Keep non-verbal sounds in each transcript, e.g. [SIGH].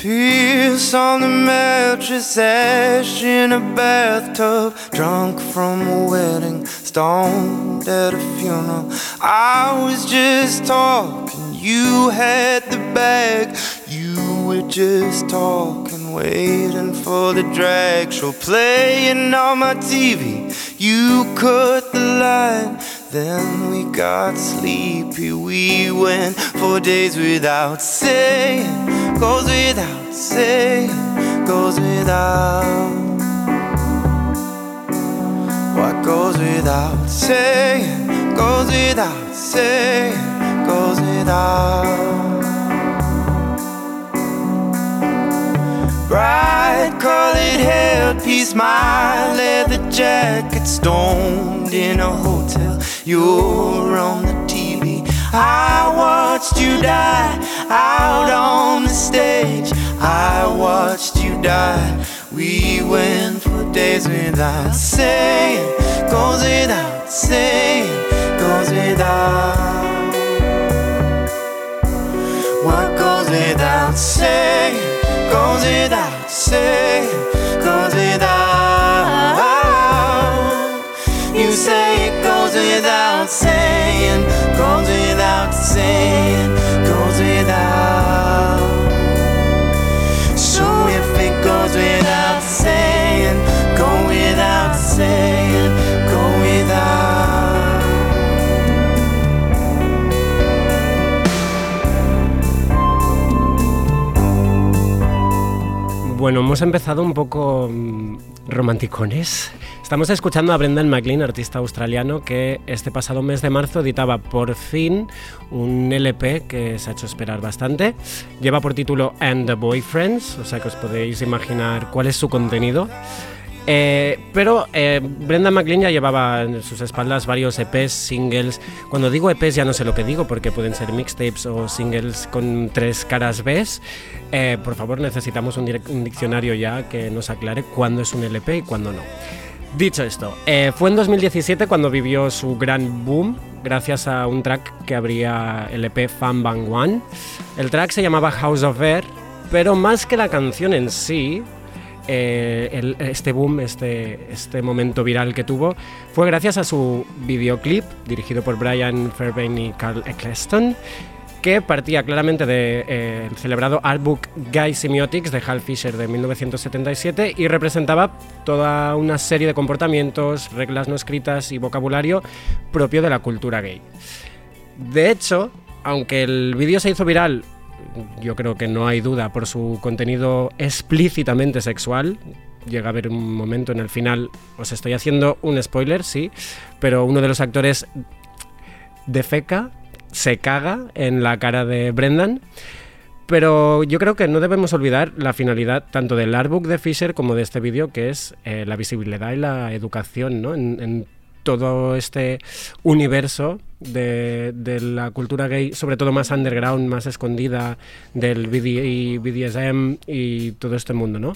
Piss on the mattress, ash in a bathtub, drunk from a wedding, stoned at a funeral. I was just talking, you had the bag. You were just talking, waiting for the drag show, playing on my TV. You cut the line, then we got sleepy. We went for days without saying goes without saying, goes without. What goes without saying, goes without saying, goes without. Bright colored hairpiece, my leather jacket, stoned in a hotel. You're on the TV. I watched you die out on the stage. I watched you die. We went for days without saying, goes without saying, goes without. What goes without saying, goes without saying, Bueno, hemos empezado un poco mm, romanticones. Estamos escuchando a Brendan McLean, artista australiano, que este pasado mes de marzo editaba por fin un LP que se ha hecho esperar bastante. Lleva por título And the Boyfriends, o sea que os podéis imaginar cuál es su contenido. Eh, pero eh, Brendan McLean ya llevaba en sus espaldas varios EPs, singles. Cuando digo EPs ya no sé lo que digo porque pueden ser mixtapes o singles con tres caras B. Eh, por favor, necesitamos un, diccionario ya que nos aclare cuándo es un LP y cuándo no. Dicho esto, fue en 2017 cuando vivió su gran boom gracias a un track que abría el EP Fan Bang One. El track se llamaba House of Air, pero más que la canción en sí, eh, este boom, este, este momento viral que tuvo, fue gracias a su videoclip dirigido por Brian Fairbairn y Carl Eccleston, que partía claramente del de, eh, el celebrado artbook Guy Semiotics de Hal Fisher de 1977 y representaba toda una serie de comportamientos, reglas no escritas y vocabulario propio de la cultura gay. De hecho, aunque el vídeo se hizo viral, yo creo que no hay duda por su contenido explícitamente sexual. Llega a haber un momento en el final, os estoy haciendo un spoiler, sí, pero uno de los actores defeca, se caga en la cara de Brendan. Pero yo creo que no debemos olvidar la finalidad tanto del artbook de Fisher como de este vídeo, que es eh, la visibilidad y la educación ¿no? en, en todo este universo de, de la cultura gay, sobre todo más underground, más escondida, del BD, BDSM y todo este mundo, ¿no?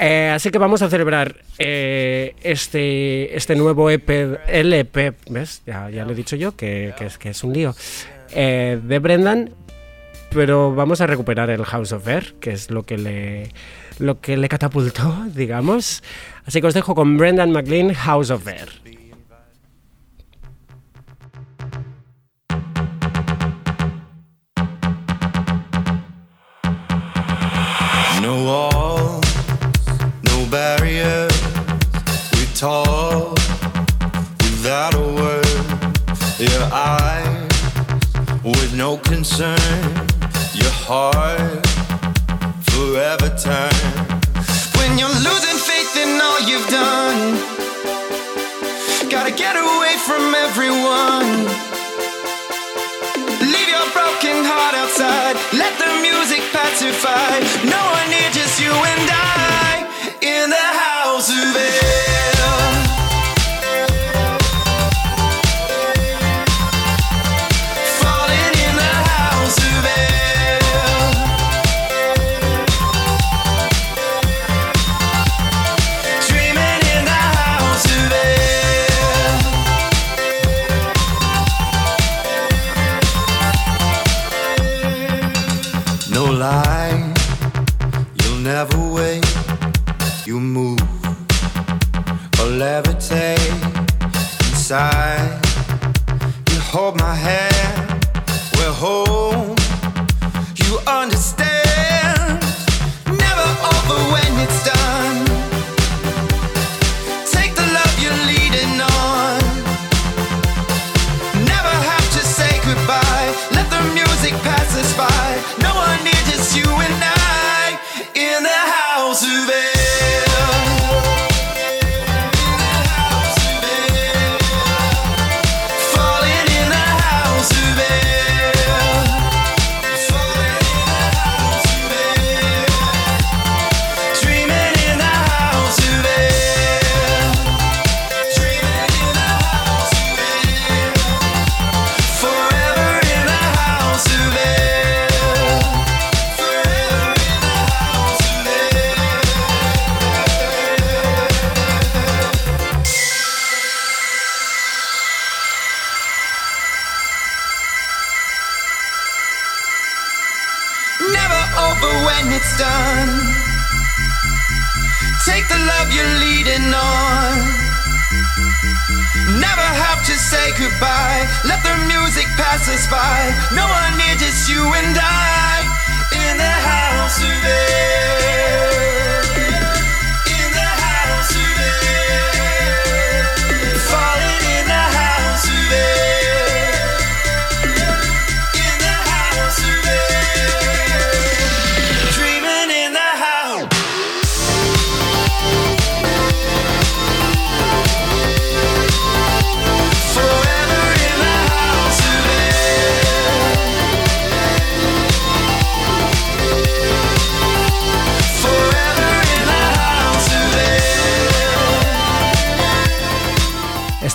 Eh, así que vamos a celebrar eh, este, este nuevo EP, LP, ¿ves? Ya, ya lo he dicho yo, que, que es, que es un lío, eh, de Brendan, pero vamos a recuperar el House of Air, que es lo que le, lo que le catapultó, [LAUGHS] digamos. Así que os dejo con Brendan McLean, House of Air. No walls, no barriers. We talk without a word. Your eyes with no concern. Your heart forever turn. When you're losing faith in all you've done, gotta get away from everyone. Leave your broken heart outside. Let the music pacify. No Take the love you're leading on. Never have to say goodbye. Let the music pass us by. No one near, just you and I in the house air.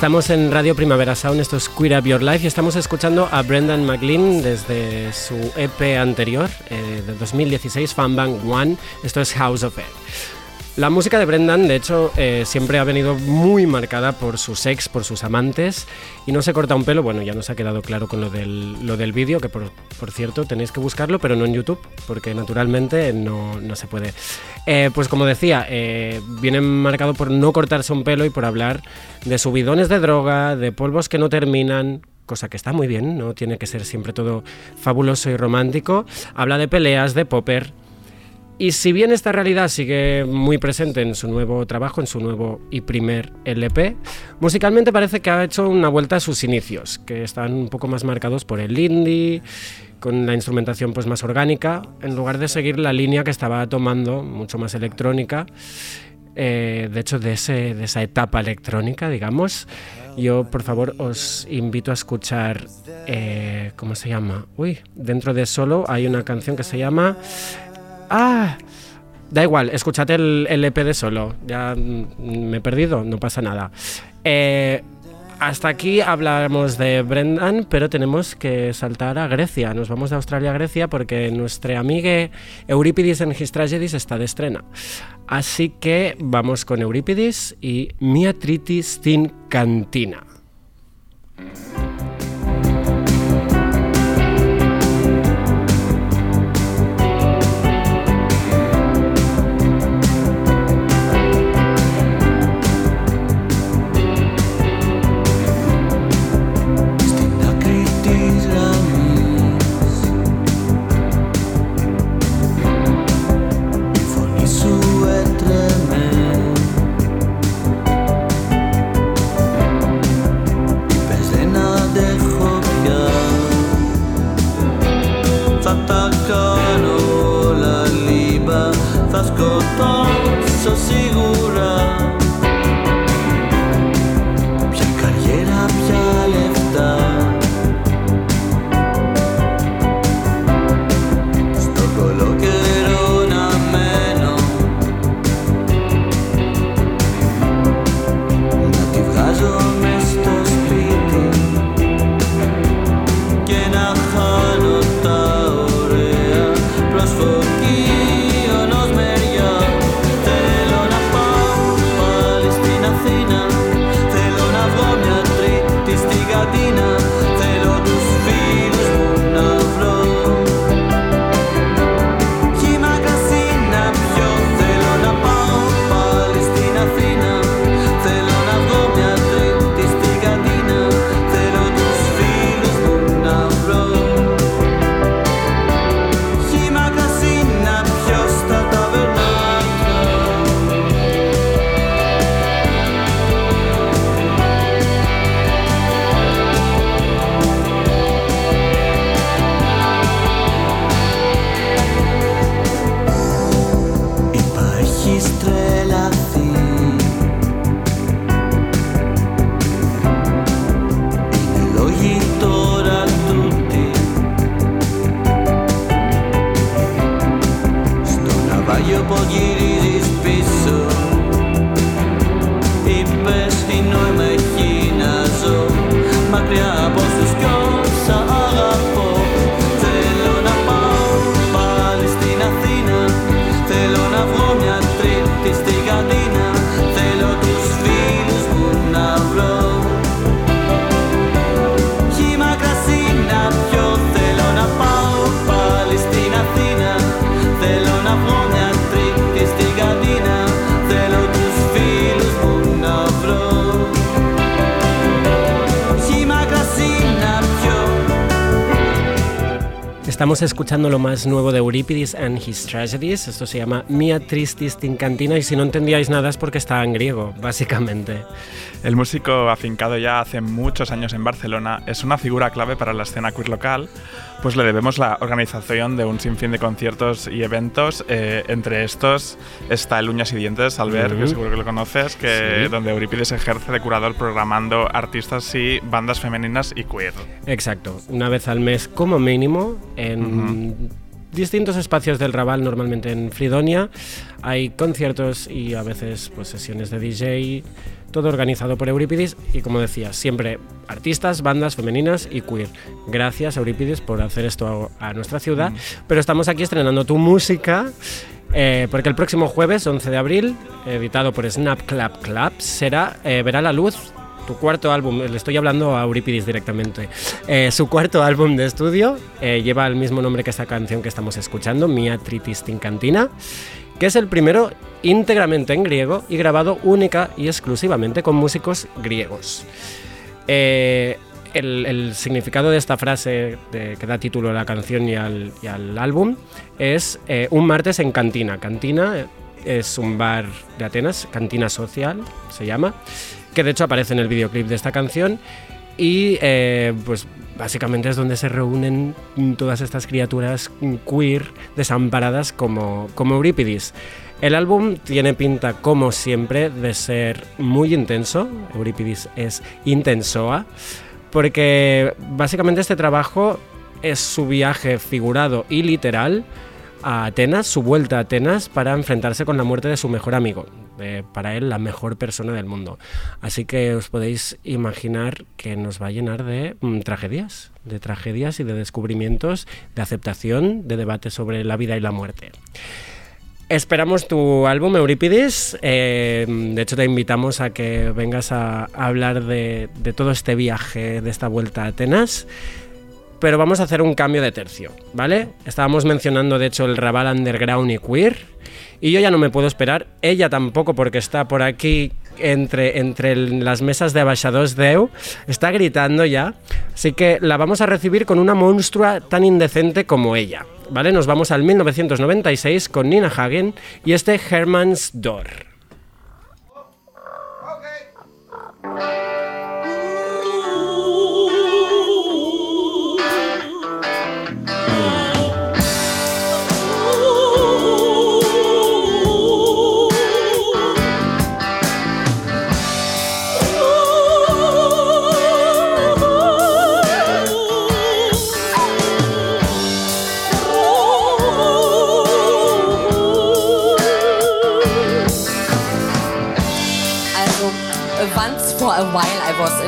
Estamos en Radio Primavera Sound, esto es Queer Up Your Life y estamos escuchando a Brendan McLean desde su EP anterior, eh, de 2016, Fan Bang One, esto es House of Air. La música de Brendan, de hecho, eh, siempre ha venido muy marcada por sus ex, por sus amantes, y no se corta un pelo. Bueno, ya nos ha quedado claro con lo del, lo del vídeo, que por, por cierto tenéis que buscarlo, pero no en YouTube, porque naturalmente no, no se puede. Eh, pues como decía, eh, viene marcado por no cortarse un pelo y por hablar de subidones de droga, de polvos que no terminan, cosa que está muy bien, no tiene que ser siempre todo fabuloso y romántico. Habla de peleas, de popper. Y si bien esta realidad sigue muy presente en su nuevo trabajo, en su nuevo y primer LP, musicalmente parece que ha hecho una vuelta a sus inicios, que están un poco más marcados por el indie, con la instrumentación pues más orgánica, en lugar de seguir la línea que estaba tomando, mucho más electrónica, eh, de hecho de, ese, de esa etapa electrónica, digamos. Yo, por favor, os invito a escuchar, eh, ¿cómo se llama? Uy, dentro de Solo hay una canción que se llama... Ah, da igual, escuchad el, EP de solo. Ya mm, me he perdido, no pasa nada. Eh, hasta aquí hablamos de Brendan, pero tenemos que saltar a Grecia. Nos vamos de Australia a Grecia porque nuestra amiga Eurípides en His Tragedies está de estrena. Así que vamos con Eurípides y Miatritis Tin Cantina. sossego Estamos escuchando lo más nuevo de Eurípides and His Tragedies. Esto se llama Mia Tristis in Cantina y si no entendíais nada es porque está en griego, básicamente. El músico afincado ya hace muchos años en Barcelona es una figura clave para la escena queer local, pues le debemos la organización de un sinfín de conciertos y eventos. eh, entre estos está el Uñas y Dientes, Albert, que Ujú. seguro que lo conoces, que Sí. donde Eurípides ejerce de curador programando artistas y bandas femeninas y queer. Exacto, una vez al mes como mínimo en distintos espacios del Raval, normalmente en Fridonia. Hay conciertos y a veces pues, sesiones de DJ, todo organizado por Eurípides y como decía, siempre artistas, bandas femeninas y queer. Gracias Eurípides por hacer esto a, a nuestra ciudad, pero estamos aquí estrenando tu música. eh, porque el próximo jueves, 11 de abril, editado por Snap Clap Clap, será, eh, verá la luz tu cuarto álbum, le estoy hablando a Eurípides directamente. Eh, su cuarto álbum de estudio eh, lleva el mismo nombre que esta canción que estamos escuchando, Mia Tritis Cantina, que es el primero íntegramente en griego y grabado única y exclusivamente con músicos griegos. Eh, el, significado de esta frase que da título a la canción y al, y al álbum es un martes en cantina. Cantina es un bar de Atenas, cantina social se llama, que de hecho aparece en el videoclip de esta canción y eh, pues básicamente es donde se reúnen todas estas criaturas queer desamparadas como, como Eurípides. El álbum tiene pinta, como siempre, de ser muy intenso. Eurípides es intensoa, porque básicamente este trabajo es su viaje figurado y literal a Atenas, su vuelta a Atenas para enfrentarse con la muerte de su mejor amigo, eh, para él la mejor persona del mundo. Así que os podéis imaginar que nos va a llenar de mm, tragedias, de tragedias y de descubrimientos, de aceptación, de debate sobre la vida y la muerte. Esperamos tu álbum, Eurípides. Eh, de hecho, te invitamos a que vengas a, hablar de, de todo este viaje, de esta vuelta a Atenas. Pero vamos a hacer un cambio de tercio, ¿vale? Estábamos mencionando, de hecho, el Raval Underground y Queer. Y yo ya no me puedo esperar, ella tampoco, porque está por aquí entre, entre las mesas de Abaixados Deu, está gritando ya. Así que la vamos a recibir con una monstrua tan indecente como ella, ¿vale? Nos vamos al 1996 con Nina Hagen y este Herman's Door.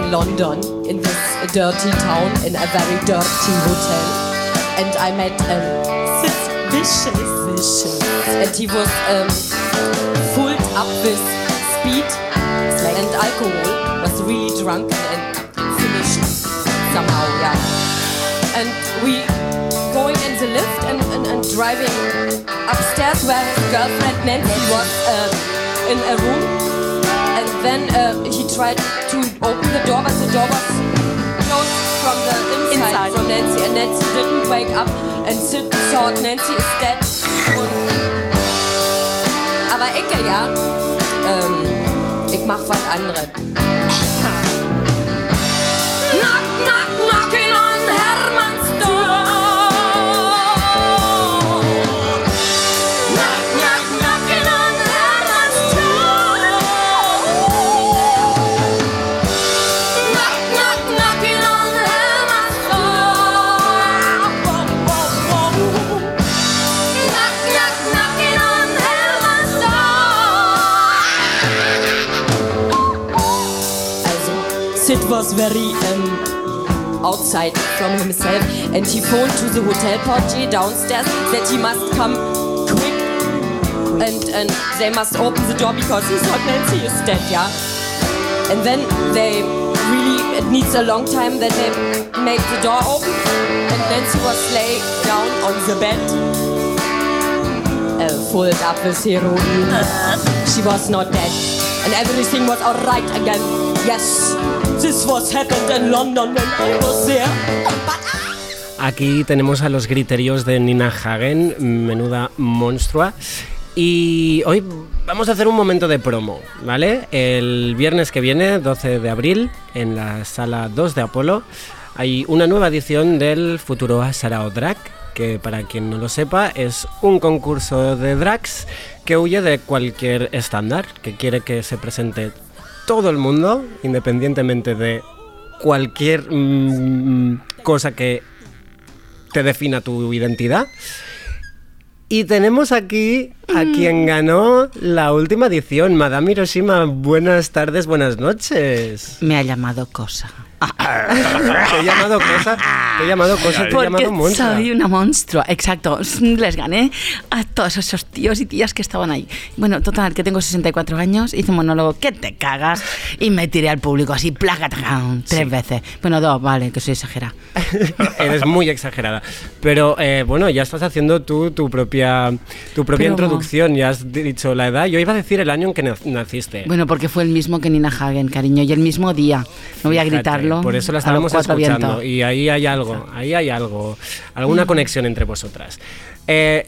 In London, in this dirty town, in a very dirty hotel. And I met um, Vicious. Vicious. And he was um, full up with speed and alcohol, was really drunk and finished somehow, yeah. And we going in the lift and, and, and driving upstairs where his girlfriend Nancy was um, in a room then uh, he tried to open the door, but the door was closed from the inside, Inside. from Nancy, and Nancy didn't wake up and Sid thought Nancy is dead. Und aber Ecke, ja, ähm, ich mach was anderes. [LAUGHS] was very um, outside from himself, and he phoned to the hotel portier downstairs that he must come quick, and and they must open the door because he thought Nancy is dead, yeah. And then they really it needs a long time that they make the door open, and Nancy was lay down on the bed uh, filled up with heroin. She was not dead, and everything was alright again. Yes, Aquí tenemos a los criterios de Nina Hagen, menuda monstrua. Y hoy vamos a hacer un momento de promo, ¿vale? El viernes que viene, 12 de abril, en la sala 2 de Apolo, hay una nueva edición del Futuro Sarao Drag, que para quien no lo sepa es un concurso de drags que huye de cualquier estándar, que quiere que se presente todo el mundo, independientemente de cualquier mm, cosa que te defina tu identidad. Y tenemos aquí a quien ganó la última edición, Madame Hiroshima. Buenas tardes, buenas noches. Me ha llamado cosa. [LAUGHS] Te he llamado cosa, te he llamado cosa, te he llamado monstrua. soy una monstrua, exacto. [LAUGHS] Les gané a todos esos tíos y tías que estaban ahí. Bueno, total, que tengo 64 años, hice un monólogo que te cagas y me tiré al público así, placa, tres veces. Bueno, dos, vale, que soy exagerada. [LAUGHS] Eres muy exagerada. Pero eh, bueno, ya estás haciendo tú tu propia, tu propia Pero- introducción. Ya has dicho la edad. Yo iba a decir el año en que nac- naciste. Bueno, porque fue el mismo que Nina Hagen, cariño, y el mismo día. No voy a Fíjate, Por eso la estábamos escuchando. vientos. Y ahí hay algo, ahí hay algo. Alguna conexión entre vosotras. Eh,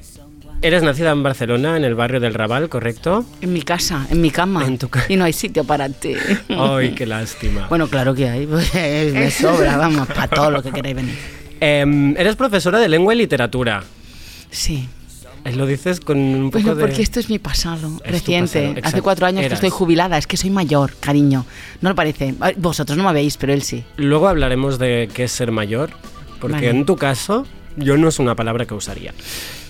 eres nacida en Barcelona, en el barrio del Raval, ¿correcto? En mi casa, en mi cama. En tu ca- Y no hay sitio para ti. [LAUGHS] Ay, qué lástima. Bueno, claro que hay. pues, me sobra, vamos, para todo lo que queráis venir. Em, eres profesora de lengua y literatura. Sí. Eh, Lo dices con un poco Bueno, de... porque esto es mi pasado Es reciente. pasado, Hace cuatro años Eras. que estoy jubilada. Es que soy mayor, cariño. No lo parece. Vosotros no me veis, pero él sí. Luego hablaremos de qué es ser mayor, porque Vale. en tu caso yo no es una palabra que usaría.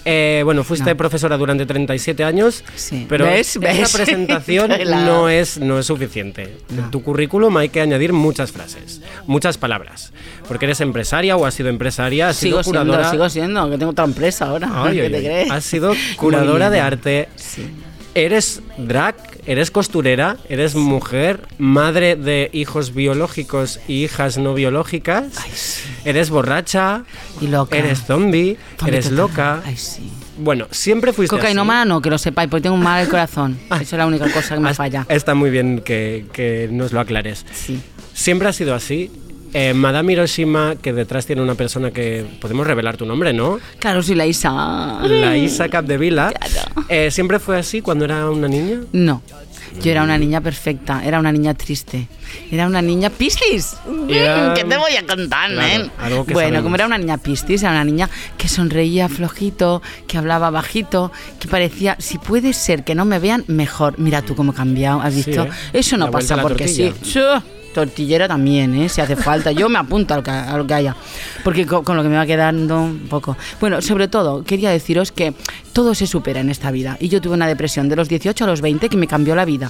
Eh, bueno, fuiste No. profesora durante 37 años, Sí. pero ¿Ves? esa ¿Ves? [LAUGHS] presentación no es, no es suficiente. En tu currículum hay que añadir muchas frases, muchas palabras, porque eres empresaria o has sido empresaria, has Sigo sido curadora... siendo, sigo siendo, que tengo otra empresa ahora. Ay, [LAUGHS] ¿Qué ay, te ay. crees? Has sido curadora de arte, Sí. Eres drag, eres costurera, eres mujer, madre de hijos biológicos y hijas no biológicas, eres borracha, Y loca. eres zombie, eres loca. Ay, sí. Bueno, siempre fuiste Cocainómana no, que lo sepáis, porque tengo un mal al corazón. [LAUGHS] Ah. Eso es la única cosa que me falla. Está muy bien que, que nos lo aclares. Sí. Siempre ha sido así. Eh, Madame Hiroshima, que detrás tiene una persona que podemos revelar tu nombre, ¿no? Claro, soy la Isa. La Isa Capdevila. [LAUGHS] Claro. Eh, ¿Siempre fue así cuando era una niña? No. Yo era una niña perfecta, era una niña triste. Era una niña piscis. Era- [LAUGHS] ¿Qué te voy a contar, Claro, algo que Bueno, sabemos. como era una niña piscis, era una niña que sonreía flojito, que hablaba bajito, que parecía, si puede ser que no me vean, mejor. Mira tú cómo he cambiado, ¿has Sí, visto? ¿eh? Eso no La pasa porque sí. Tortillera también, ¿eh? si hace falta. Yo me apunto a lo que, a lo que haya, porque co- con, lo que me va quedando un poco. Bueno, sobre todo, quería deciros que todo se supera en esta vida. Y yo tuve una depresión de los 18 a los 20 que me cambió la vida.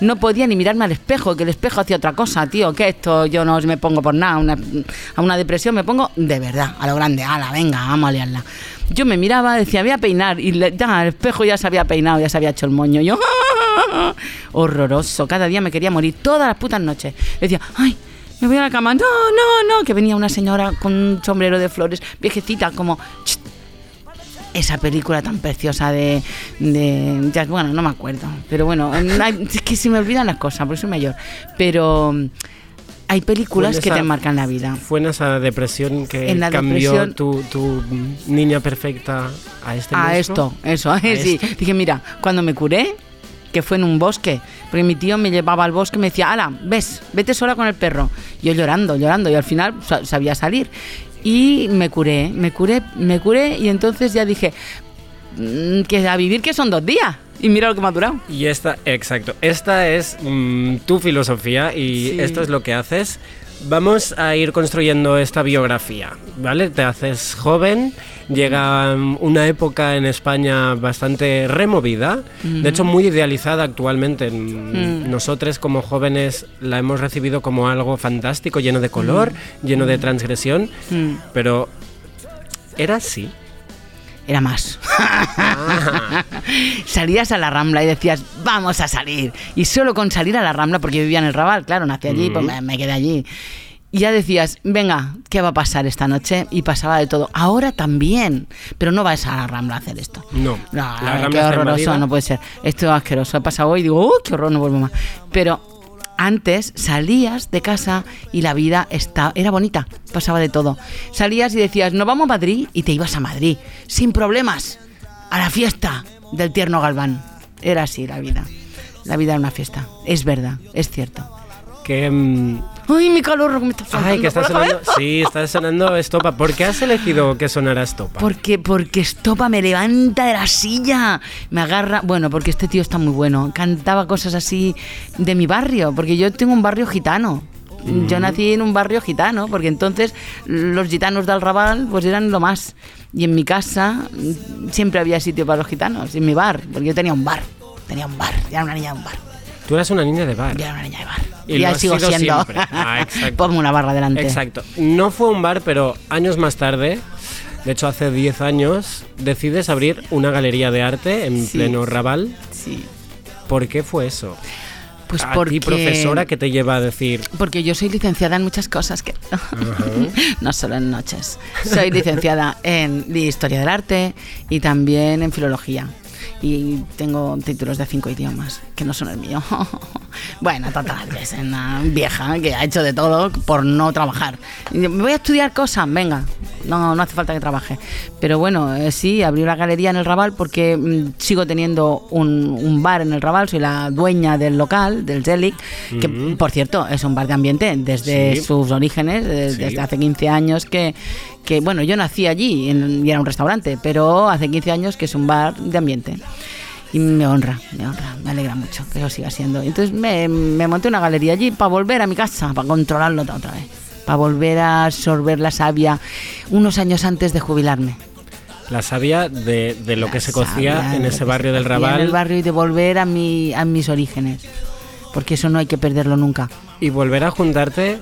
No podía ni mirarme al espejo, que el espejo hacía otra cosa, tío, que esto yo no me pongo por nada. Una, a una depresión me pongo de verdad, a lo grande, ala, venga, vamos a liarla. Yo me miraba, decía, voy a peinar, y le- ya, el espejo ya se había peinado, ya se había hecho el moño. Yo, [LAUGHS] horroroso, cada día me quería morir, todas las putas noches. Decía, ay, me voy a la cama, no, no, no, que venía una señora con un sombrero de flores, viejecita, como... Esa película tan preciosa de, de- ya, bueno, no me acuerdo, pero bueno, [LAUGHS] hay- es que se me olvidan las cosas, por eso soy mayor. Pero mm, hay películas que esa- te marcan la vida. ¿Fue en esa depresión que En la cambió depresión- tu, tu niña perfecta a este a monstruo? esto, eso, [LAUGHS] sí. esto. Dije, mira, cuando me curé, que fue en un bosque, porque mi tío me llevaba al bosque y me decía, ala, ves, vete sola con el perro. Yo llorando, llorando, y al final sa- sabía salir. Y me curé, me curé, me curé, y entonces ya dije, "Mm, que a vivir que son dos días. Y mira lo que me ha durado. Y esta, exacto, esta es mm, tu filosofía y Sí. esto es lo que haces. Vamos a ir construyendo esta biografía, ¿vale? Te haces joven, llega mm, una época en España bastante removida, de hecho muy idealizada actualmente. Mm. Nosotros como jóvenes la hemos recibido como algo fantástico, lleno de color, lleno de transgresión, pero ¿era así? Era más. [LAUGHS] Salías a la Rambla y decías, vamos a salir. Y solo con salir a la Rambla, porque yo vivía en el Raval, claro, nací allí, pues me, me quedé allí. Y ya decías, venga, ¿qué va a pasar esta noche? Y pasaba de todo. Ahora también, pero no vas a la Rambla a hacer esto. No. No, La qué horroroso, no puede ser. Esto es asqueroso. He pasado hoy y digo, ¡uh, qué horror, no vuelvo más! Pero antes salías de casa y la vida está, era bonita, pasaba de todo. Salías y decías, nos vamos a Madrid y te ibas a Madrid, sin problemas, a la fiesta del tierno Galván. Era así la vida. La vida era una fiesta. Es verdad, es cierto. Que... mm, ¡Ay, mi calor! Me está Ay, que está sonando... [LAUGHS] Sí, está sonando Estopa. ¿Por qué has elegido que sonara Estopa? Porque, porque Estopa me levanta de la silla, me agarra. Bueno, porque este tío está muy bueno. Cantaba cosas así de mi barrio, porque yo tengo un barrio gitano. Yo nací en un barrio gitano, porque entonces los gitanos del Raval pues eran lo más. Y en mi casa mm, siempre había sitio para los gitanos, en mi bar, porque yo tenía un bar. Tenía un bar, era una niña de un bar. Tú eras una niña de bar. Ya era una niña de bar. Y ya sigo siendo. siempre. Ah. [LAUGHS] Ponme una barra delante. Exacto. No fue un bar, pero años más tarde, de hecho hace 10 años, decides abrir una galería de arte en Sí. pleno Raval. Sí. ¿Por qué fue eso? Pues a porque... ti, profesora, que te lleva a decir... Porque yo soy licenciada en muchas cosas, que no [LAUGHS] solo en noches. Soy licenciada en Historia del Arte y también en Filología. Y tengo títulos de cinco idiomas, que no son el mío. [LAUGHS] bueno, total, es una vieja que ha hecho de todo por no trabajar. ¿Me voy a estudiar cosas? Venga, no, no hace falta que trabaje. Pero bueno, eh, sí, abrí la galería en el Raval porque mm, sigo teniendo un, un bar en el Raval, soy la dueña del local, del Zelig, que por cierto es un bar de ambiente desde Sí. sus orígenes, eh, Sí. desde hace 15 años que, que, bueno, yo nací allí en- y era un restaurante, pero hace 15 años que es un bar de ambiente. Y me honra, me honra, me alegra mucho que lo siga siendo. Entonces me, me monté una galería allí para volver a mi casa, para controlarlo otra vez, para volver a absorber la savia unos años antes de jubilarme. La savia de, de lo que La se cocía en ese que barrio del cocía En Raval el barrio y de volver a, mi, a mis orígenes, porque eso no hay que perderlo nunca. y volver a juntarte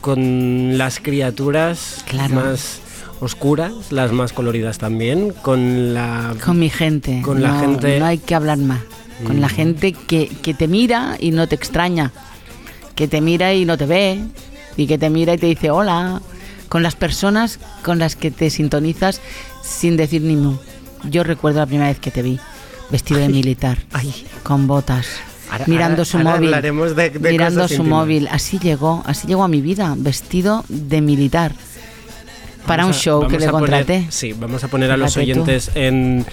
con las criaturas Claro. más oscuras, las más coloridas también, con la... Con mi gente. Con la no, gente- No hay que hablar más. Con la Mm. gente que, que te mira y no te extraña. Que te mira y no te ve. Y que te mira y te dice hola. Con las personas con las que te sintonizas sin decir ni mu. Yo recuerdo la primera vez que te vi. Vestido de militar. Ay. Con botas. Ahora- mirando su ahora móvil. hablaremos de- de mirando su íntimas. móvil. Así llegó. Así llegó a mi vida. Vestido de militar. Para un a- show que le contraté. sí, vamos a poner a los oyentes en,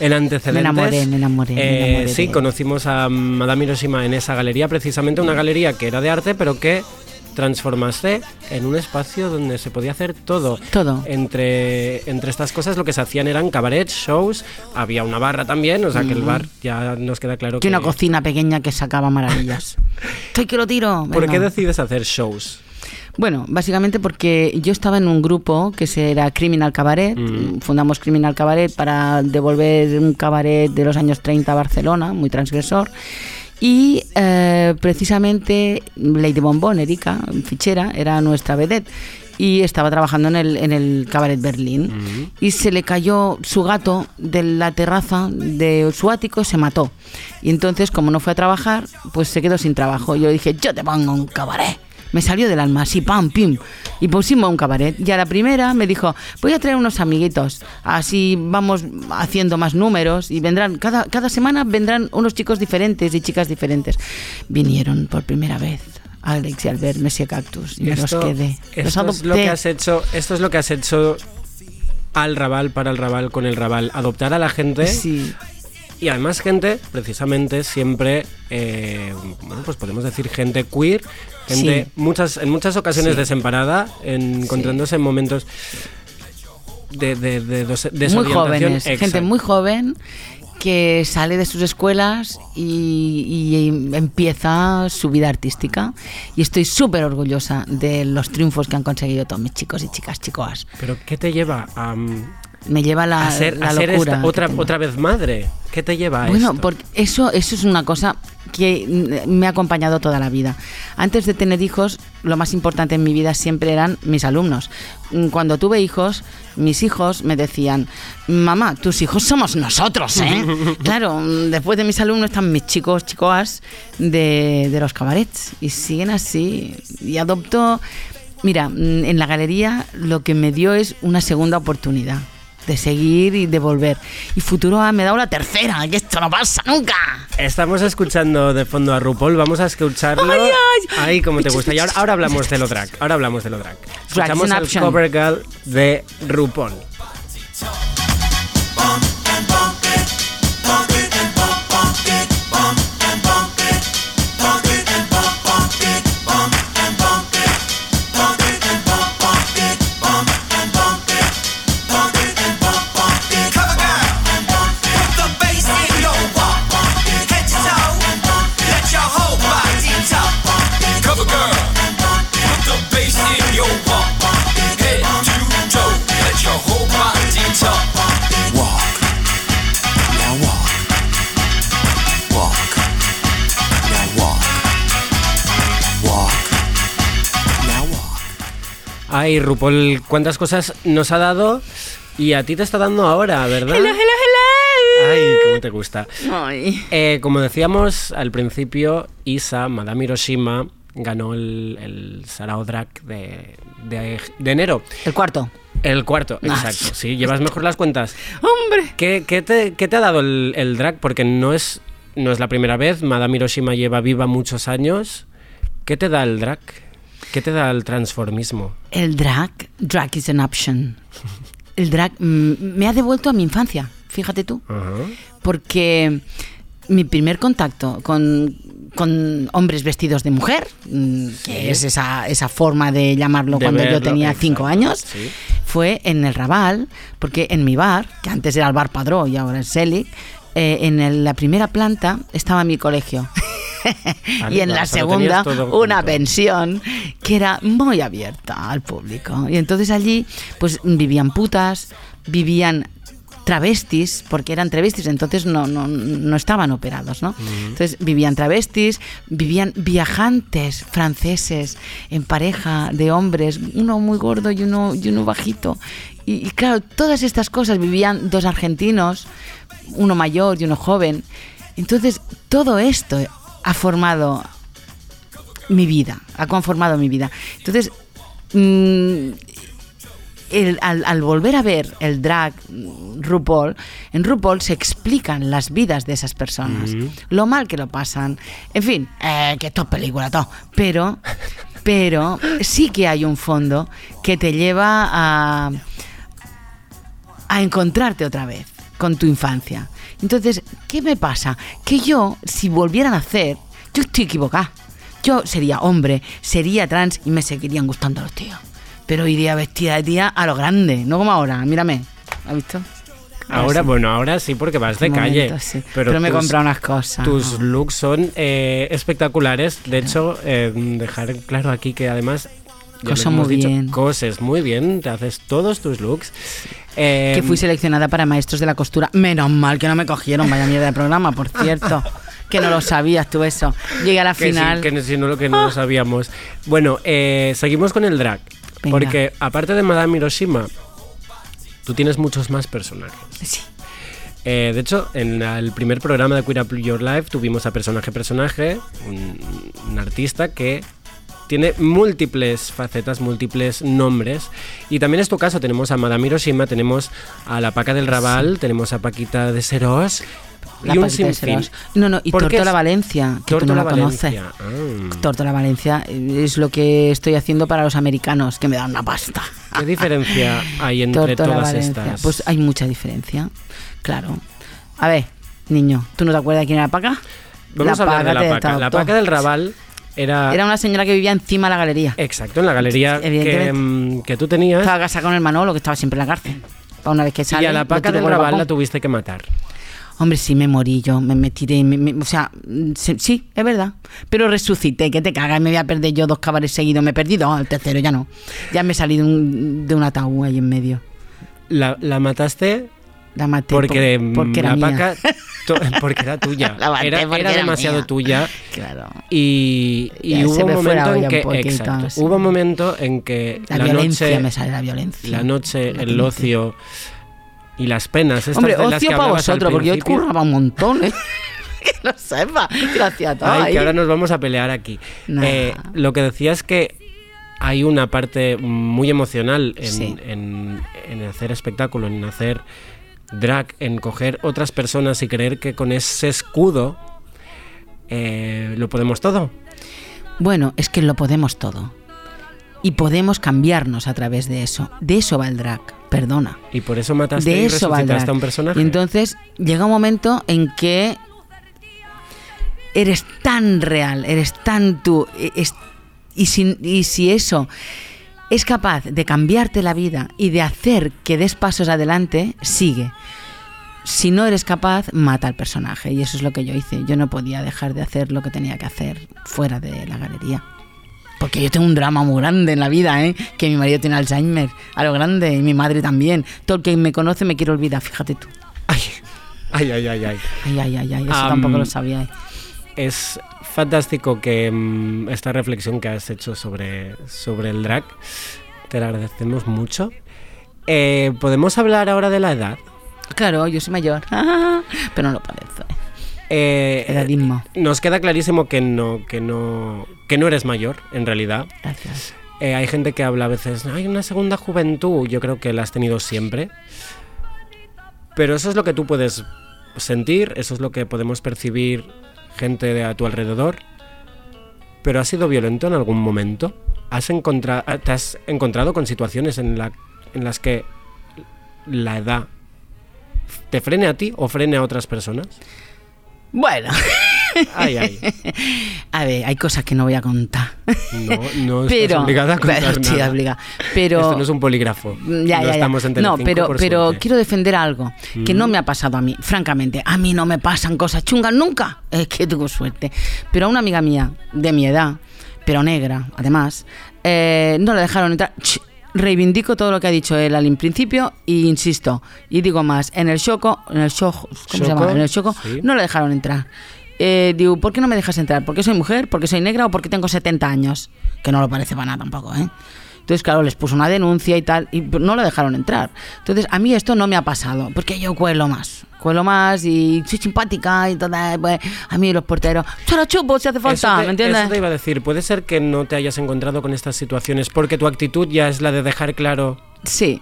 en antecedentes. Me enamoré, me enamoré, me Eh, enamoré sí, de- conocimos a Madame Hiroshima en esa galería, precisamente una galería que era de arte, pero que transformaste en un espacio donde se podía hacer todo. Todo. Entre, entre estas cosas lo que se hacían eran cabarets, shows, había una barra también, o sea que el bar ya nos queda claro Y que... una cocina pequeña que sacaba maravillas. [LAUGHS] Estoy que lo tiro. ¿Por venga. qué decides hacer shows? Bueno, básicamente porque yo estaba en un grupo que se era Criminal Cabaret. Mm. Fundamos Criminal Cabaret para devolver un cabaret de los años 30 a Barcelona, muy transgresor. Y eh, precisamente Lady Bombón, Erika, fichera, era nuestra vedette. Y estaba trabajando en el, en el cabaret Berlín. Y se le cayó su gato de la terraza de su ático, se mató. Y entonces, como no fue a trabajar, pues se quedó sin trabajo. Yo dije, yo te pongo un cabaret. Me salió del alma, así, pam, pim. Y pusimos un cabaret. Y a la primera me dijo, voy a traer unos amiguitos. Así vamos haciendo más números. Y vendrán, cada, cada semana vendrán unos chicos diferentes y chicas diferentes. Vinieron por primera vez. Alex y Albert, Messi Cactus. Y me los quedé. Los esto es lo que has hecho, esto es lo que has hecho al Raval, para el Raval, con el Raval. Adoptar a la gente Sí, y además gente, precisamente, siempre, eh, bueno, pues podemos decir gente queer, gente Sí. muchas, en muchas ocasiones Sí. desemparada, en- encontrándose en momentos de, de, muy jóvenes. Gente muy joven que sale de sus escuelas y, y empieza su vida artística. Y estoy súper orgullosa de los triunfos que han conseguido todos mis chicos y chicas, chicos. Pero ¿qué te lleva a, mm, Me lleva la, a ser, la a ser locura. esta- otra, otra vez madre? ¿Qué te lleva a Bueno, esto? porque eso, eso es una cosa que me ha acompañado toda la vida. Antes de tener hijos, lo más importante en mi vida siempre eran mis alumnos. Cuando tuve hijos, mis hijos me decían, mamá, tus hijos somos nosotros, ¿eh? [LAUGHS] claro, después de mis alumnos están mis chicos, chicoas de, de los cabarets y siguen así. Y adopto, mira, en la galería lo que me dio es una segunda oportunidad de seguir y de volver. Y Futuroa me ha dado la tercera, que esto no pasa nunca. Estamos escuchando de fondo a RuPaul, vamos a escucharlo. Ay, ay. Ay, como te gusta. Y ahora, ahora hablamos de lo drag. Ahora hablamos de lo drag. Escuchamos el cover girl de RuPaul. Ay, RuPaul, cuántas cosas nos ha dado y a ti te está dando ahora, ¿verdad? Ay, cómo te gusta. Ay. Eh, como decíamos al principio, Isa, Madame Hiroshima, ganó el, el Sarao Drag de, de- de enero. El cuarto. El cuarto, exacto. Sí, llevas mejor las cuentas. [LAUGHS] ¡Hombre! ¿Qué, qué te, qué te ha dado el, el drag? Porque no es, no es la primera vez. Madame Hiroshima lleva viva muchos años. ¿Qué te da el drag? ¿Qué te da el transformismo? El drag, drag is an option. El drag mm, me ha devuelto a mi infancia, fíjate tú. Porque mi primer contacto con, con hombres vestidos de mujer, mm, que es esa, esa forma de llamarlo De cuando yo tenía cinco años, sí. fue en el Raval, porque en mi bar, que antes era el bar Padró y ahora es Selig, eh, en el- la primera planta estaba mi colegio. [LAUGHS] Y en la segunda una pensión que era muy abierta al público. Y entonces allí pues vivían putas, vivían travestis, porque eran travestis, entonces no, no, no estaban operados, ¿no? Entonces vivían travestis, vivían viajantes franceses en pareja de hombres, uno muy gordo y uno, y uno bajito. Y, y claro, todas estas cosas vivían dos argentinos, uno mayor y uno joven. Entonces, todo esto ha formado mi vida, ha conformado mi vida. Entonces, mm, el- al, al volver a ver el drag mm, RuPaul, en RuPaul se explican las vidas de esas personas, lo mal que lo pasan, en fin, eh, que esto es película, todo, pero, pero sí que hay un fondo que te lleva a, a encontrarte otra vez con tu infancia. Entonces, ¿qué me pasa? Que yo, si volvieran a hacer, yo estoy equivocada. Yo sería hombre, sería trans y me seguirían gustando los tíos. Pero iría vestida de tía a lo grande, no como ahora. Mírame. ¿Has visto? Ahora, sí. bueno, ahora sí porque vas de Un calle. momento, sí. Pero me he comprado unas cosas. Tus looks son eh, espectaculares. De hecho, eh, dejar claro aquí que además. Cosa muy dicho, bien. Coses muy bien, te haces todos tus looks. Eh, que fui seleccionada para maestros de la costura. Menos mal que no me cogieron, vaya mierda de programa, por cierto. que no lo sabías tú eso. Llegué a la que sí, final. que no- si no lo que no lo sabíamos. Bueno, eh, seguimos con el drag. Venga. Porque aparte de Madame Hiroshima, tú tienes muchos más personajes. Sí. Eh, de hecho, en el primer programa de Queer Up Your Life tuvimos a personaje personaje, un, un artista que tiene múltiples facetas, múltiples nombres. Y también es tu caso, tenemos a Madame Hiroshima, tenemos a la Paca del Raval, tenemos a Paquita de Serós La y un sinfín. No, no, y ¿Por qué Tortola Valencia, que tú no la conoces. Ah. Tortola Valencia eh, es lo que estoy haciendo para los americanos, que me dan una pasta. ¿Qué diferencia [LAUGHS] hay entre Tortola todas Valencia. estas? Pues hay mucha diferencia, claro. A ver, niño, ¿tú no te acuerdas de quién era la Paca? Vamos a hablar de la Paca. La. Paca del Raval era... Era una señora que vivía encima de la galería. Exacto, en la galería que, mm, que tú tenías. Estaba casada con el Manolo, que estaba siempre en la cárcel. Para una vez que sale. Y a la Paca del Raval la tuviste que matar. Hombre, sí me morí yo, me, me tiré, me- me- o sea, mm, se- sí, es verdad. Pero resucité, que te cagas, me voy a perder yo dos cabarets seguidos, me he perdido, el tercero ya no. Ya me salí de un, de un ataúd ahí en medio. La, la mataste La maté porque, por- porque era la mía. paca [LAUGHS] to- porque era tuya. La maté era porque era era demasiado mía. tuya. Claro. Y, y hubo un momento en que poquito, exacto, sí. hubo un momento en que La, la, violencia noche me sale, la violencia. la noche, La el ocio y las penas estas Hombre, de las ocio que para vosotros, porque yo curraba un montón, ¿eh? [LAUGHS] que lo sepa. Gracias a todos. Ay, que ahora nos vamos a pelear aquí. Nah. Eh, lo que decía es que hay una parte muy emocional en, Sí. en- en hacer espectáculo, en hacer drag, en coger otras personas y creer que con ese escudo eh, lo podemos todo. Bueno, es que lo podemos todo. Y podemos cambiarnos a través de eso. De eso va el drag, perdona. Y por eso mataste De y eso va el resucitaste a un personaje. Y entonces llega un momento en que eres tan real, eres tan tú. e- es- y, si, y si eso es capaz de cambiarte la vida y de hacer que des pasos adelante, sigue. Si no eres capaz, mata al personaje. Y eso es lo que yo hice. Yo no podía dejar de hacer lo que tenía que hacer fuera de la galería. Porque yo tengo un drama muy grande en la vida, ¿eh? Que mi marido tiene Alzheimer, a lo grande, y mi madre también. Todo el que me conoce me quiere olvidar, fíjate tú. Ay, ay, ay, ay. ay. Ay, ay, ay, ay, eso Am, tampoco lo sabía. ¿eh? Es fantástico que mm, esta reflexión que has hecho sobre, sobre el drag, te la agradecemos mucho. Eh, ¿Podemos hablar ahora de la edad? Claro, yo soy mayor, [LAUGHS] pero no lo parezco. ¿eh? Eh, Edadismo. Nos queda clarísimo que no, que no, que no eres mayor, en realidad. Gracias. Eh, hay gente que habla a veces, hay una segunda juventud, yo creo que la has tenido siempre. Pero eso es lo que tú puedes sentir, eso es lo que podemos percibir gente de a tu alrededor. Pero has sido violento en algún momento. ¿Has ¿Te has encontrado con situaciones en, en las que la edad te frene a ti o frene a otras personas? Bueno, [LAUGHS] Ay, ay. [LAUGHS] a ver, hay cosas que no voy a contar. No, no estás pero, obligada a contar Pero estoy nada. obligada. Pero, Esto no es un polígrafo. Ya, no ya, estamos en No, pero, por pero suerte. quiero defender algo que Mm. no me ha pasado a mí, francamente. A mí no me pasan cosas chungas nunca. Es que tengo suerte. Pero a una amiga mía de mi edad, pero negra, además, eh, no la dejaron entrar. Ch, Reivindico todo lo que ha dicho él al principio e insisto, y digo más, en el choco, en el choco, ¿cómo se llama? En el choco, sí. no la dejaron entrar. Eh, digo, ¿por qué no me dejas entrar? ¿Porque soy mujer? ¿Porque soy negra? ¿O porque tengo 70 años? Que no lo parece para nada tampoco, ¿eh? Entonces, claro, les puso una denuncia y tal, y no la dejaron entrar. Entonces, a mí esto no me ha pasado, porque yo cuelo más. Cuelo más y soy simpática y toda. pues, a mí los porteros, se lo chupo si hace falta, te, ¿me entiendes? eso te iba a decir, puede ser que no te hayas encontrado con estas situaciones porque tu actitud ya es la de dejar claro. Sí,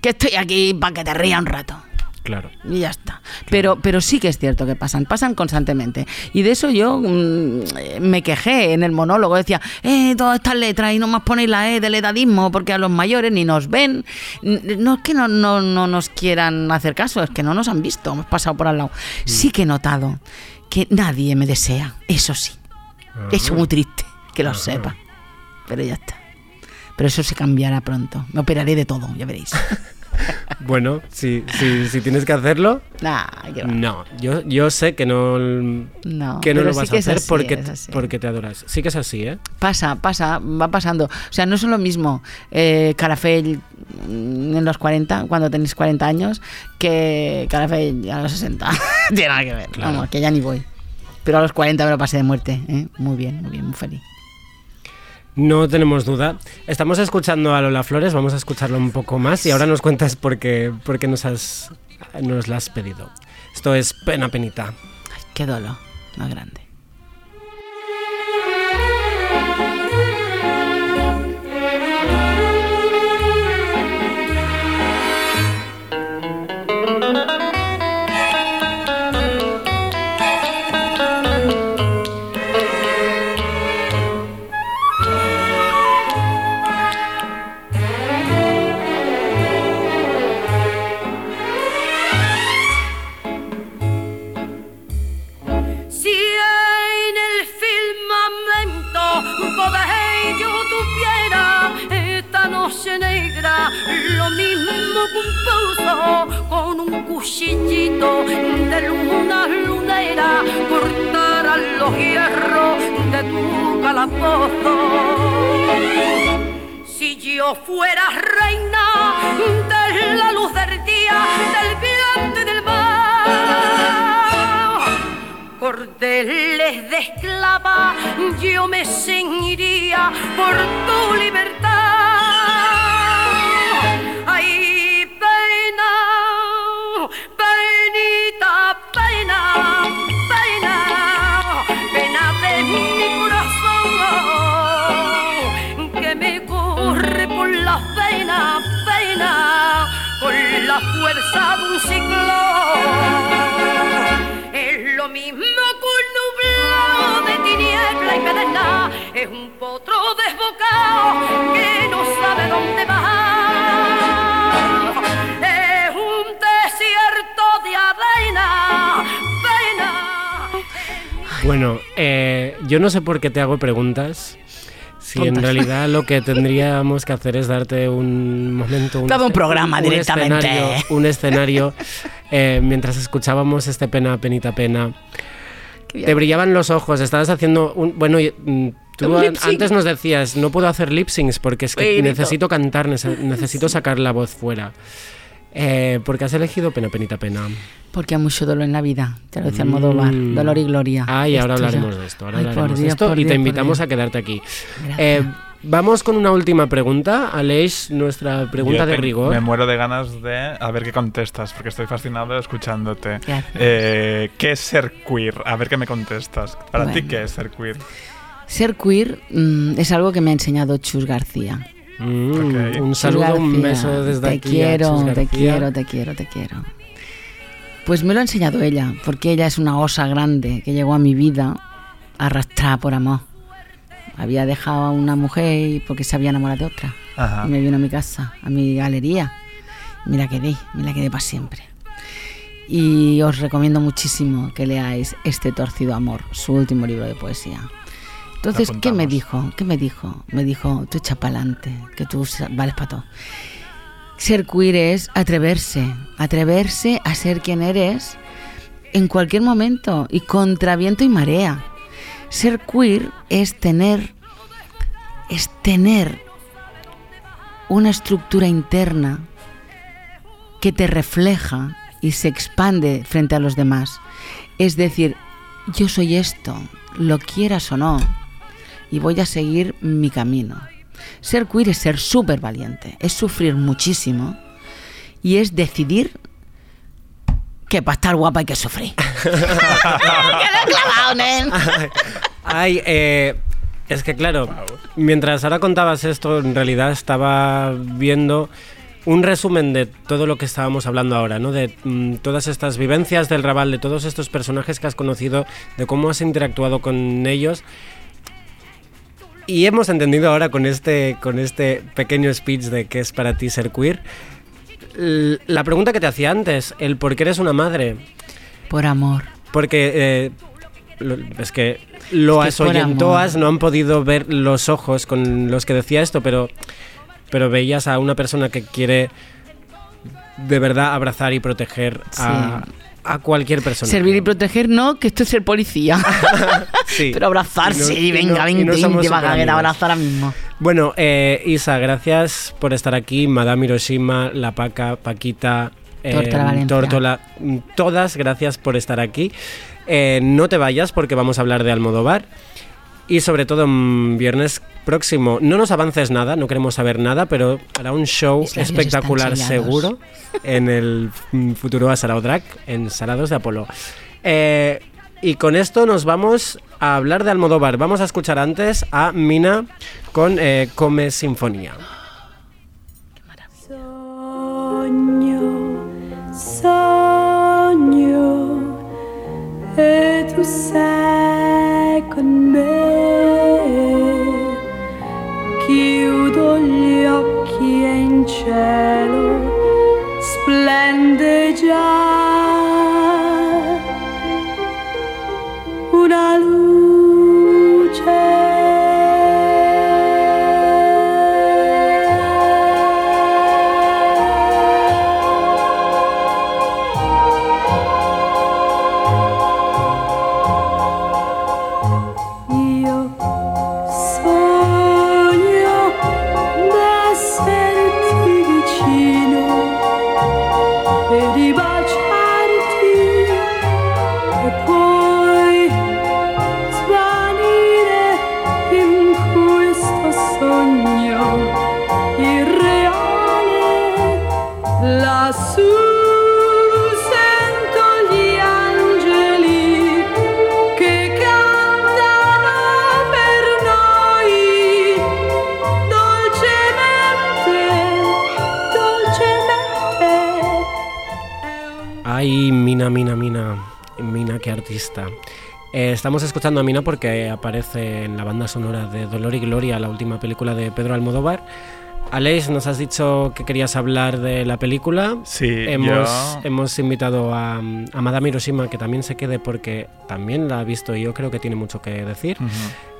que estoy aquí para que te ría un rato. Claro. Y ya está. Pero, pero sí que es cierto que pasan, pasan constantemente. Y de eso yo mm, eh, me quejé en el monólogo. Decía, eh, todas estas letras y no más ponéis la E del edadismo porque a los mayores ni nos ven. No es que no, no, no nos quieran hacer caso, es que no nos han visto, hemos pasado por al lado. Sí que he notado que nadie me desea, eso sí. Eso es muy triste, que lo sepa. Pero ya está. Pero eso se cambiará pronto. Me operaré de todo, ya veréis. [LAUGHS] Bueno, si, si, si tienes que hacerlo, Nah, no. Yo, yo sé que no, No, que no lo vas a hacer así, porque, porque te adoras. Sí que es así, ¿eh? Pasa, pasa, va pasando. O sea, no es lo mismo eh, Carafel mm, en los 40, cuando tenéis 40 años, que Carafel a los 60. [LAUGHS] Tiene nada que ver. Claro. Vamos, que ya ni voy. Pero a los 40 me lo pasé de muerte. ¿eh? Muy bien, muy bien, muy feliz. No tenemos duda. Estamos escuchando a Lola Flores, vamos a escucharlo un poco más y ahora nos cuentas por qué, por qué nos, has, nos la has pedido. Esto es Pena Penita. Ay, qué dolor más grande. Cuchillito de luna lunera cortará los hierros de tu calabozo. Si yo fuera reina de la luz del día, del viento y del mar, cordeles de esclava, yo me ceñiría por tu libertad. De un ciclón. Es lo mismo que un nublado de tiniebla y pedernal, es un potro desbocado que no sabe dónde va. Es un desierto de avena. Bueno, eh, yo no sé por qué te hago preguntas. Si en realidad lo que tendríamos que hacer es darte un momento, un, Dame un programa directamente. escenario, un escenario eh, mientras escuchábamos este pena, penita, pena. Te brillaban los ojos, estabas haciendo un. Bueno, mm, tú an- antes nos decías, no puedo hacer lip syncs porque es que Uy, necesito cantar, nece- necesito sacar la voz fuera. Eh, porque has elegido pena, penita, pena. Porque hay mucho dolor en la vida. Te lo decía Almodóvar. Mm. Dolor y gloria. Ay, ahora Esto ya- hablaremos de esto. Ahora Ay, por hablaremos de esto por y te Dios, por invitamos a quedarte aquí. Eh, vamos con una última pregunta. Aleix, nuestra pregunta Yo de te- rigor. Me muero de ganas de a ver qué contestas, porque estoy fascinado escuchándote. Eh, ¿Qué es ser queer? A ver qué me contestas. Para ti. ¿qué es ser queer? Ser queer mm, es algo que me ha enseñado Chus García. Mm, Ok. Un saludo, un beso desde te aquí. quiero, te quiero, te quiero, te quiero. Pues me lo ha enseñado ella, porque ella es una osa grande que llegó a mi vida arrastrada por amor. Había dejado a una mujer y porque se había enamorado de otra. Ajá. Y me vino a mi casa, a mi galería. Me la quedé, me la quedé para siempre. Y os recomiendo muchísimo que leáis Este torcido amor, su último libro de poesía. Entonces, ¿qué me dijo? ¿Qué me dijo? Me dijo, tú echa pa'lante, que tú vales para todo. Ser queer es atreverse, atreverse a ser quien eres en cualquier momento y contra viento y marea. Ser queer es tener, es tener una estructura interna que te refleja y se expande frente a los demás. Es decir, yo soy esto, lo quieras o no, y voy a seguir mi camino. Ser queer es ser súper valiente, es sufrir muchísimo y es decidir que para estar guapa hay que sufrir. [LAUGHS] ¡Que lo he clavado, nen! Ay, eh, es que claro, mientras ahora contabas esto, en realidad estaba viendo un resumen de todo lo que estábamos hablando ahora, ¿no? De mm, todas estas vivencias del Raval, de todos estos personajes que has conocido, de cómo has interactuado con ellos. Y hemos entendido ahora con este, con este pequeño speech de qué es para ti ser queer. La pregunta que te hacía antes, el por qué eres una madre. Por amor. Porque eh, lo- es que lo Es que no han podido ver los ojos con los que decía esto, pero, pero veías a una persona que quiere de verdad abrazar y proteger a, a cualquier persona. Servir y proteger, no, que esto es ser policía. [LAUGHS] Sí. Pero abrazar, Y no- venga, y venga, no venga, va a abrazar ahora mismo. Bueno, eh, Isa, gracias por estar aquí. Madame Hiroshima, La Paca, Paquita, eh. Tórtola, mm, todas gracias por estar aquí. Eh, no te vayas porque vamos a hablar de Almodóvar. Y sobre todo mm, viernes próximo, no nos avances nada, no queremos saber nada, pero hará un show espectacular seguro en el mm, futuro a Drag en Salados de Apolo. Eh, y con esto nos vamos a hablar de Almodóvar. Vamos a escuchar antes a Mina con eh, Come Sinfonía. Sogno, sogno, e tu sei con cielo estamos escuchando a Mina porque aparece en la banda sonora de Dolor y Gloria, la última película de Pedro Almodóvar. Aleix, nos has dicho que querías hablar de la película. Sí, Hemos, yo- hemos invitado a, a Madame Hiroshima que también se quede porque también la ha visto y yo creo que tiene mucho que decir.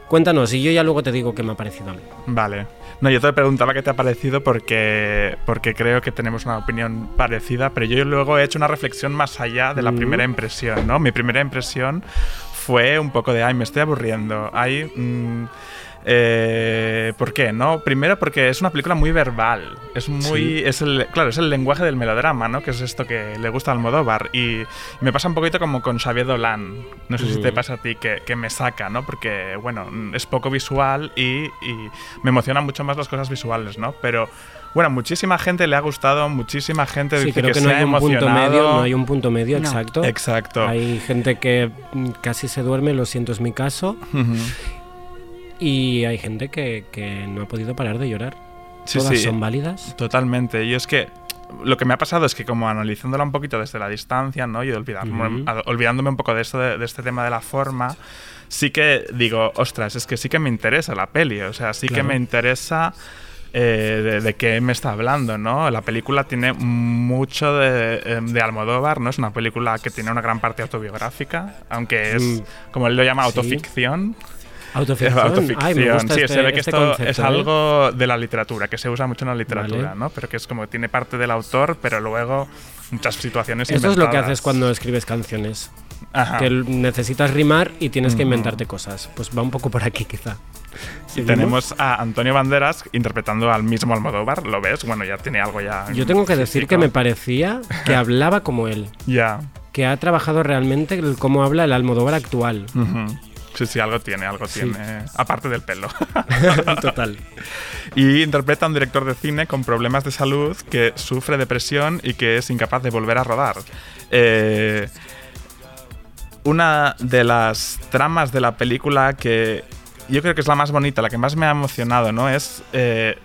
Cuéntanos y yo ya luego te digo qué me ha parecido a mí. Vale. No, yo te preguntaba qué te ha parecido porque, porque creo que tenemos una opinión parecida, pero yo luego he hecho una reflexión más allá de la Mm. primera impresión, ¿no? Mi primera impresión fue un poco de, ay, me estoy aburriendo, ay... mm, eh, ¿Por qué? No, primero porque es una película muy verbal. Es muy. Sí. Es el, claro, es el lenguaje del melodrama, ¿no? Que es esto que le gusta al Almodóvar. Y me pasa un poquito como con Xavier Dolan. No sé si te Mm. pasa a ti, que, que me saca, ¿no? Porque, bueno, mm, es poco visual y, y me emocionan mucho más las cosas visuales, ¿no? Pero. Bueno, muchísima gente le ha gustado, muchísima gente Sí, dice creo que, que, se no ha hay un punto emocionado. medio, no hay un punto medio No. exacto. Exacto. Hay gente que casi se duerme, lo siento, es mi caso. Y hay gente que, que no ha podido parar de llorar. Sí, Todas sí. son válidas. Totalmente. Y es que lo que me ha pasado es que como analizándola un poquito desde la distancia, ¿no? Y a- olvidándome un poco de esto, de, de este tema de la forma, sí que digo, ostras, es que sí que me interesa la peli. O sea, sí que me interesa eh, de, de qué me está hablando, ¿no? La película tiene mucho de, eh, de Almodóvar, ¿no? Es una película que tiene una gran parte autobiográfica, aunque es, Mm. como él lo llama, Sí. autoficción. Autoficción. [LAUGHS] Autoficción. Ay, me gusta sí, este- se ve que este esto concepto, es ¿eh? algo de la literatura, que se usa mucho en la literatura, Vale. ¿no? Pero que es como tiene parte del autor, pero luego muchas situaciones Esto es lo que haces cuando escribes canciones. Ajá. Que necesitas rimar y tienes que inventarte cosas. Pues va un poco por aquí, quizá. Y tenemos a Antonio Banderas interpretando al mismo Almodóvar, ¿lo ves? Bueno, ya tiene algo ya. Yo tengo que decir físico. que me parecía que hablaba como él. Ya. Que ha trabajado realmente el cómo habla el Almodóvar actual. Sí, sí, algo tiene, algo Sí. tiene. Aparte del pelo. [LAUGHS] Total. Y interpreta a un director de cine con problemas de salud que sufre depresión y que es incapaz de volver a rodar. Eh, una de las tramas de la película que yo creo que es la más bonita, la que más me ha emocionado, ¿no? Es eh,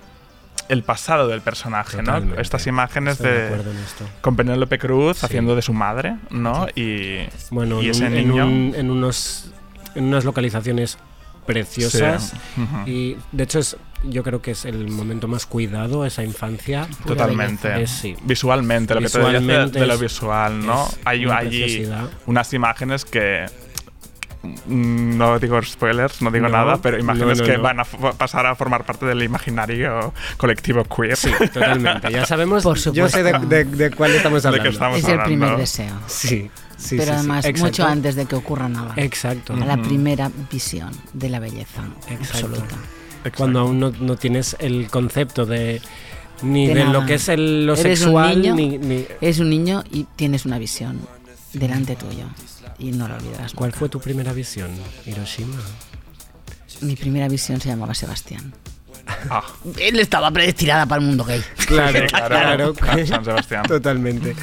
el pasado del personaje, ¿no? Estas imágenes Estoy de de, con Penélope Cruz Sí. haciendo de su madre, ¿no? Y, Bueno, y ese en niño. un- en unos, en unas localizaciones preciosas. Sí. Y de hecho, es, yo creo que es el momento más cuidado, esa infancia. Totalmente. Es, sí. Visualmente, lo que te decía de, de lo visual, ¿no? Hay una allí unas imágenes que. mm, No digo spoilers, no digo No, nada, pero imágenes no, no, que no. van a pasar a formar parte del imaginario colectivo queer. Sí, totalmente. Ya sabemos. Por Yo sé de, supuesto. de- de cuál estamos ¿De qué hablando. estamos Es el hablando? primer deseo. Sí, sí, pero sí, además, mucho antes de que ocurra nada. Exacto. La primera visión de la belleza Exacto. absoluta. Exacto. Cuando aún no, no tienes el concepto de ni De lo que es el- lo Eres un sexual niño. ni, ni- Eres un niño y tienes una visión delante tuyo y no la olvidarás. ¿Cuál nunca. fue tu primera visión, Hiroshima? Mi primera visión se llamaba Sebastián. Ah, Él estaba predestinada para el mundo gay. Claro, [LAUGHS] claro, claro, San Sebastián. Totalmente.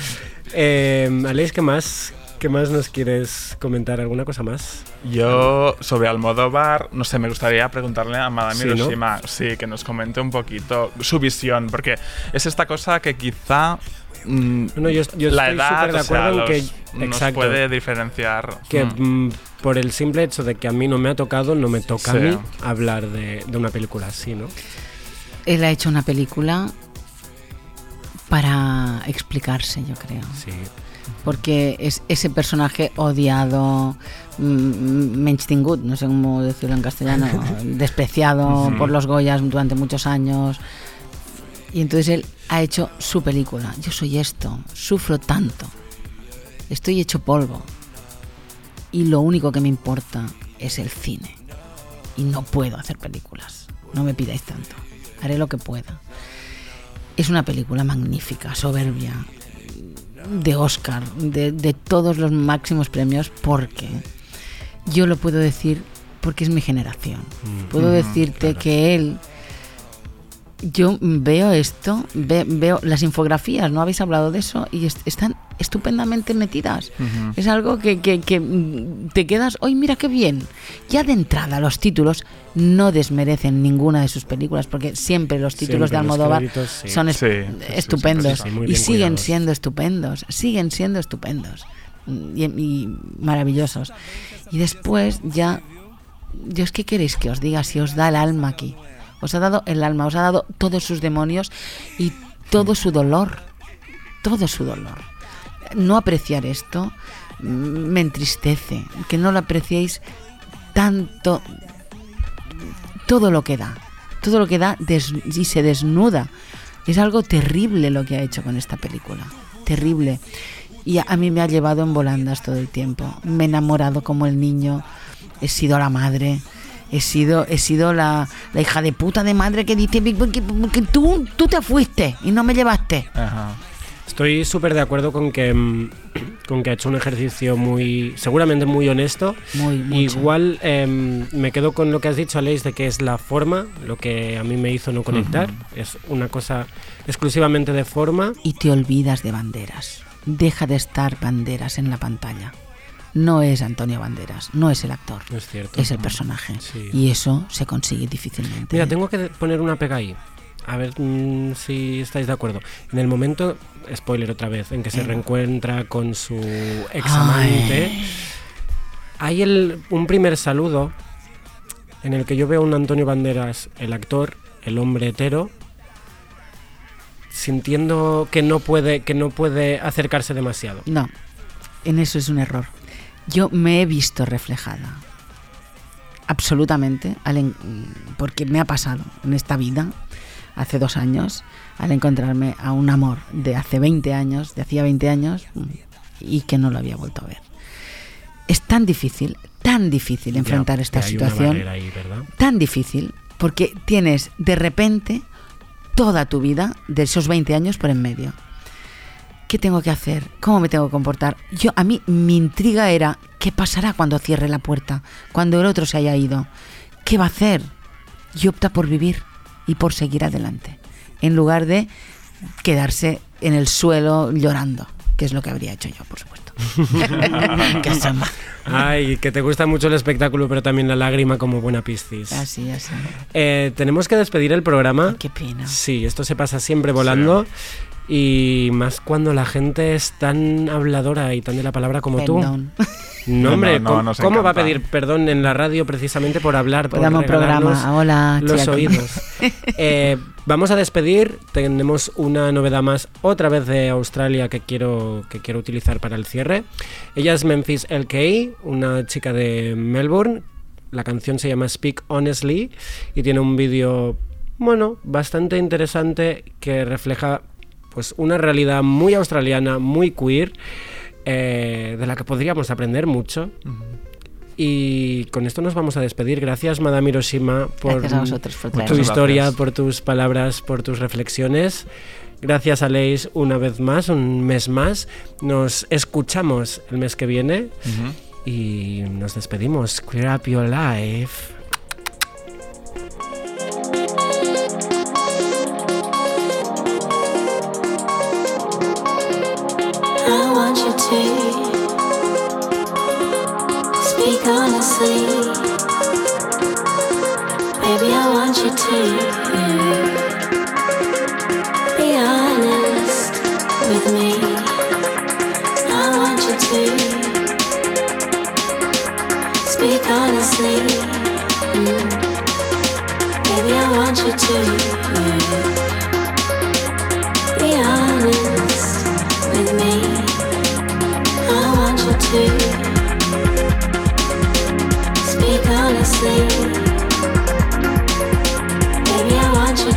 Eh, Aleix, ¿qué más? ¿Qué más nos quieres comentar? ¿Alguna cosa más? Yo, sobre Almodóvar, no sé, me gustaría preguntarle a Madame Sí, ¿no? Hiroshima, sí, que nos comente un poquito su visión, porque es esta cosa que quizá mm, No, yo, yo la estoy edad súper de o sea, acuerdo en que, los- nos exacto, puede diferenciar. que Mm. mm, por el simple hecho de que a mí no me ha tocado, no me toca Sí. a mí hablar de, de una película así, ¿no? Él ha hecho una película para explicarse, yo creo. Sí. Porque es ese personaje odiado, mm, menschtingut, no sé cómo decirlo en castellano, [LAUGHS] despreciado por los Goyas durante muchos años. Y entonces él ha hecho su película. Yo soy esto, sufro tanto, estoy hecho polvo. Y lo único que me importa es el cine. Y no puedo hacer películas. No me pidáis tanto. Haré lo que pueda. Es una película magnífica, soberbia, de Oscar, de, de todos los máximos premios, porque yo lo puedo decir porque es mi generación. Puedo Mm, decirte claro. que él Yo veo esto, ve- veo las infografías, ¿no habéis hablado de eso? Y est- están estupendamente metidas. Es algo que, que- que, mm, te quedas, ¡ay, mira qué bien! Ya de entrada, los títulos no desmerecen ninguna de sus películas, porque siempre los títulos Siempre de Almodóvar sí. son es- Sí, estupendos. sí, y siguen cuidados. siendo estupendos, siguen siendo estupendos. Y, y maravillosos. Y después ya Dios, ¿qué queréis que os diga si os da el alma aquí? Os ha dado el alma, os ha dado todos sus demonios y todo su dolor. Todo su dolor. No apreciar esto me entristece. Que no lo apreciéis tanto. Todo lo que da. Todo lo que da y se desnuda. Es algo terrible lo que ha hecho con esta película. Terrible. Y a, a mí me ha llevado en volandas todo el tiempo. Me he enamorado como el niño. He sido la madre. He sido, he sido la, la hija de puta de madre que dice que, que tú, tú te fuiste y no me llevaste. Ajá. Estoy súper de acuerdo con que, mm, [CLEARS THROAT] con que ha hecho un ejercicio muy, seguramente muy honesto. Muy, mucho. Igual em, me quedo con lo que has dicho, Aleix, de que es la forma lo que a mí me hizo no conectar. Es una cosa exclusivamente de forma. y te olvidas de banderas. Deja de estar banderas en la pantalla. No es Antonio Banderas, no es el actor, Es cierto. es el personaje. Sí. Y eso se consigue difícilmente. Mira, tengo que poner una pega ahí. A ver mm, si estáis de acuerdo. En el momento, spoiler otra vez, en que se reencuentra con su ex amante, Ay. hay el, un primer saludo en el que yo veo a un Antonio Banderas, el actor, el hombre hetero, sintiendo que no puede, que no puede acercarse demasiado. No, en eso es un error. Yo me he visto reflejada. Absolutamente, al porque me ha pasado en esta vida, hace dos años, al encontrarme a un amor de hace 20 años, de hacía 20 años, y que no lo había vuelto a ver. Es tan difícil, tan difícil enfrentar Ya, esta situación tan difícil porque tienes de repente toda tu vida de esos 20 años por en medio. ¿Qué tengo que hacer? ¿Cómo me tengo que comportar? Yo a mí mi intriga era ¿qué pasará cuando cierre la puerta? Cuando el otro se haya ido. ¿Qué va a hacer? Y opta por vivir y por seguir adelante, en lugar de quedarse en el suelo llorando, que es lo que habría hecho yo, por supuesto. [LAUGHS] [LAUGHS] que Ay, que te gusta mucho el espectáculo, pero también la lágrima como buena piscis. Así, así. Eh, tenemos que despedir el programa. Qué pena. Sí, esto se pasa siempre volando. Y más cuando la gente es tan habladora y tan de la palabra como Perdón. tú. No, hombre, No, no, ¿cómo, va a pedir perdón en la radio precisamente por hablar? Por un programa. Hola, los aquí. oídos. [LAUGHS] Eh, vamos a despedir. Tenemos una novedad más, otra vez de Australia, que quiero, que quiero utilizar para el cierre. Ella es Memphis LK, una chica de Melbourne. La canción se llama Speak Honestly y tiene un vídeo, bueno, bastante interesante que refleja pues una realidad muy australiana, muy queer, eh, de la que podríamos aprender mucho. Y con esto nos vamos a despedir. Gracias, Madame Hiroshima, por, Gracias a vosotros por por tu historia, gracias. por tus palabras, por tus reflexiones. Gracias, Aleix, una vez más, un mes más. Nos escuchamos el mes que viene y nos despedimos. Clear up your life. gonna sleep. Baby, I want you to be honest with me. I want you to speak honestly. Mm. Baby, I want you to be honest with me. I want you to.